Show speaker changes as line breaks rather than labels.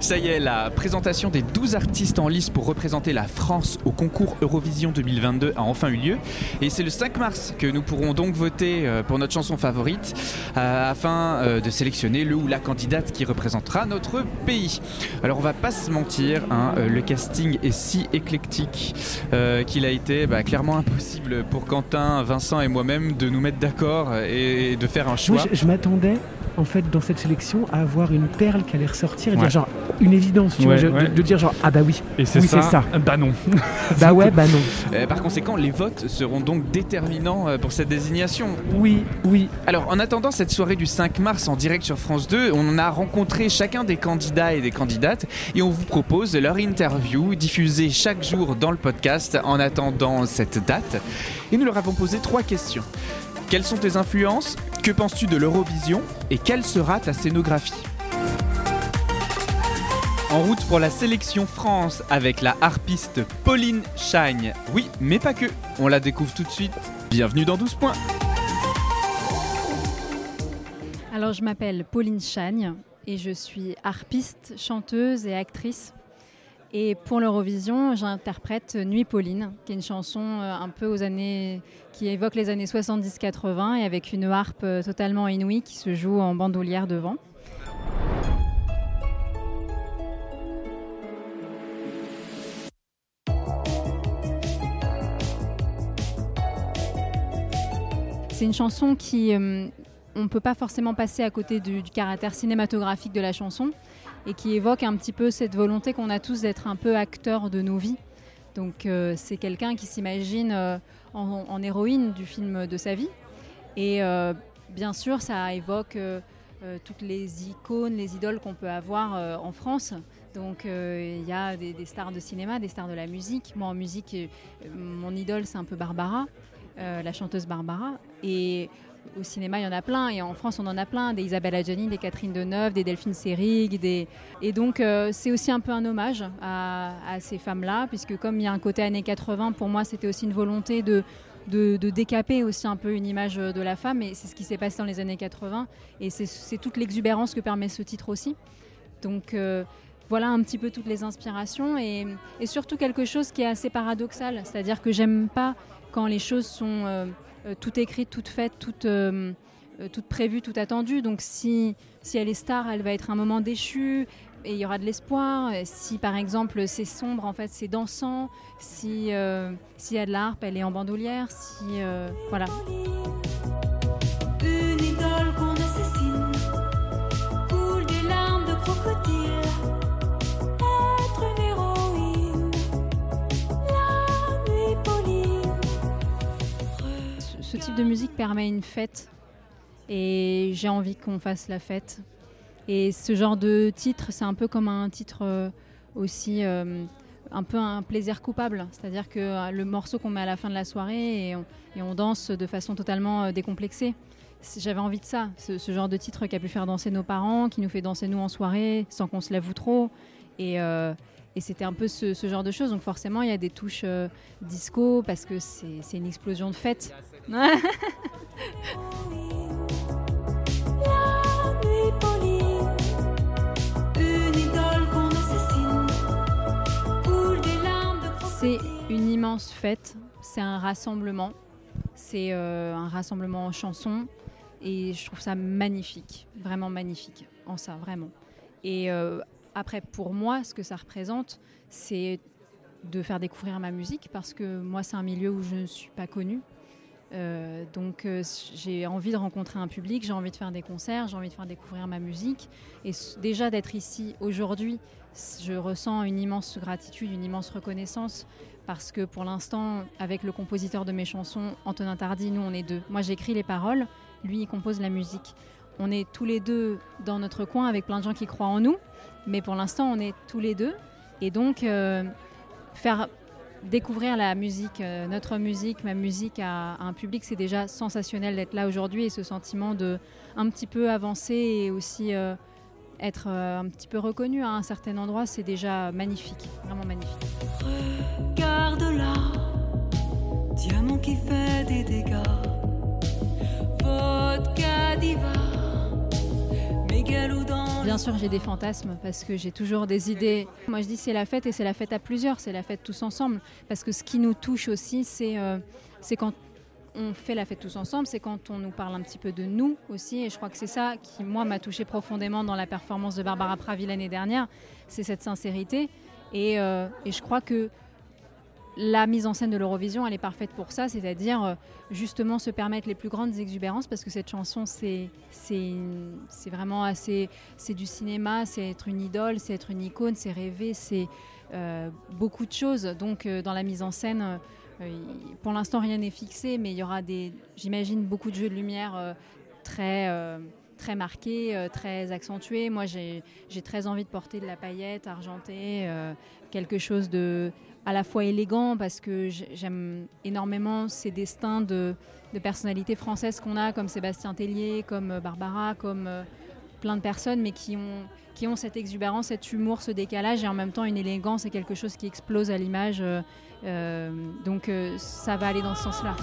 Ça y est, la présentation des 12 artistes en lice pour représenter la France au concours Eurovision 2022 a enfin eu lieu. Et c'est le 5 mars que nous pourrons donc voter euh, pour notre chanson favorite euh, afin euh, de sélectionner le ou la candidate qui représentera notre pays. Alors on va pas se mentir, hein, le casting est si éclectique qu'il a été bah, clairement impossible pour Quentin, Vincent et moi-même de nous mettre d'accord et de faire un choix.
je m'attendais en fait dans cette sélection à avoir une perle qui allait ressortir et dire genre une évidence, tu vois, De, dire genre ah bah oui,
et c'est ça, bah non.
bah ouais, bah non.
Euh, par conséquent, les votes seront donc déterminants euh, pour cette désignation.
Oui, oui.
Alors en attendant cette soirée du 5 mars en direct sur France 2, on a rencontré chacun des candidats et des candidates et on vous propose leur interview diffusée chaque jour dans le podcast en attendant cette date. Et nous leur avons posé trois questions. Quelles sont tes influences? Que penses-tu de l'Eurovision Et quelle sera ta scénographie en route pour la sélection France avec la harpiste Pauline Chagne. Oui, mais pas que. On la découvre tout de suite. Bienvenue dans 12 points.
Alors, je m'appelle Pauline Chagne et je suis harpiste, chanteuse et actrice. Et pour l'Eurovision, j'interprète Nuit Pauline, qui est une chanson euh, un peu aux années, qui évoque les années 70-80 et avec une harpe euh, totalement inouïe qui se joue en bandoulière devant. C'est une chanson qui, euh, on ne peut pas forcément passer à côté du caractère cinématographique de la chanson et qui évoque un petit peu cette volonté qu'on a tous d'être un peu acteurs de nos vies. Donc euh, c'est quelqu'un qui s'imagine euh, en, héroïne du film de sa vie. Et euh, bien sûr, ça évoque toutes les icônes, les idoles qu'on peut avoir en France. Donc il y a des, des, stars de cinéma, des stars de la musique. Moi en musique, mon idole c'est un peu Barbara, la chanteuse Barbara. Et au cinéma, il y en a plein, et en France, on en a plein, des Isabelle Adjani, des Catherine Deneuve, des Delphine Seyrig, et donc euh, c'est aussi un peu un hommage à, ces femmes-là, puisque comme il y a un côté années 80, pour moi, c'était aussi une volonté de, de, décaper aussi un peu une image de la femme, et c'est ce qui s'est passé dans les années 80, et c'est toute l'exubérance que permet ce titre aussi. Donc euh, voilà un petit peu toutes les inspirations, et, surtout quelque chose qui est assez paradoxal, c'est-à-dire que j'aime pas quand les choses sont... Euh, euh, tout écrite, toute faite, toute, euh, euh, toute prévue, tout attendu. Donc si, elle est star, elle va être un moment déchu et il y aura de l'espoir. Si par exemple c'est sombre, en fait c'est dansant. Si s'il y a de l'harpe, elle est en bandoulière. Si voilà. Ce type de musique permet une fête et j'ai envie qu'on fasse la fête. Et ce genre de titre, c'est un peu comme un titre euh, aussi, euh, un peu un plaisir coupable. C'est-à-dire que euh, le morceau qu'on met à la fin de la soirée et on, danse de façon totalement décomplexée. J'avais envie de ça, ce, genre de titre qui a pu faire danser nos parents, qui nous fait danser nous en soirée sans qu'on se lève ou trop. Et c'était un peu ce, genre de choses. Donc forcément, il y a des touches disco parce que c'est une explosion de fête. C'est une immense fête, c'est un rassemblement, c'est euh, un rassemblement en chansons et je trouve ça magnifique, vraiment magnifique en ça, vraiment. Et euh, après, pour moi, ce que ça représente, c'est de faire découvrir ma musique parce que moi, c'est un milieu où je ne suis pas connue. Euh, donc euh, j'ai envie de rencontrer un public, j'ai envie de faire des concerts, j'ai envie de faire découvrir ma musique. Et déjà d'être ici aujourd'hui, je ressens une immense gratitude, une immense reconnaissance parce que pour l'instant, avec le compositeur de mes chansons, Antonin Tardy, nous on est deux. Moi j'écris les paroles, lui il compose la musique. On est tous les deux dans notre coin avec plein de gens qui croient en nous, mais pour l'instant on est tous les deux. Et donc euh, faire découvrir la musique, euh, notre musique, ma musique à, un public, c'est déjà sensationnel d'être là aujourd'hui et ce sentiment de un petit peu avancer et aussi euh, être euh, un petit peu reconnu à un certain endroit, c'est déjà magnifique, vraiment magnifique. Bien sûr, j'ai des fantasmes parce que j'ai toujours des idées. Moi, je dis c'est la fête et c'est la fête à plusieurs, c'est la fête tous ensemble. Parce que ce qui nous touche aussi, c'est euh, quand on fait la fête tous ensemble, c'est quand on nous parle un petit peu de nous aussi. Et je crois que c'est ça qui, moi, m'a touché profondément dans la performance de Barbara Pravi l'année dernière. C'est cette sincérité. Et, euh, et, je crois que la mise en scène de l'Eurovision, elle est parfaite pour ça, c'est-à-dire euh, justement se permettre les plus grandes exubérances, parce que cette chanson, c'est vraiment assez. C'est du cinéma, c'est être une idole, c'est être une icône, c'est rêver, c'est euh, beaucoup de choses. Donc, dans la mise en scène, euh, pour l'instant, rien n'est fixé, mais il y aura des, j'imagine, beaucoup de jeux de lumière euh, très euh, très marqués, très accentués. Moi, j'ai très envie de porter de la paillette argentée, quelque chose de à la fois élégant parce que j'aime énormément ces destins de, de personnalités françaises qu'on a, comme Sébastien Tellier, comme Barbara, comme plein de personnes, mais qui ont, qui ont cette exubérance, cet humour, ce décalage et en même temps une élégance et quelque chose qui explose à l'image. Euh, euh, donc euh, ça va aller dans ce sens-là.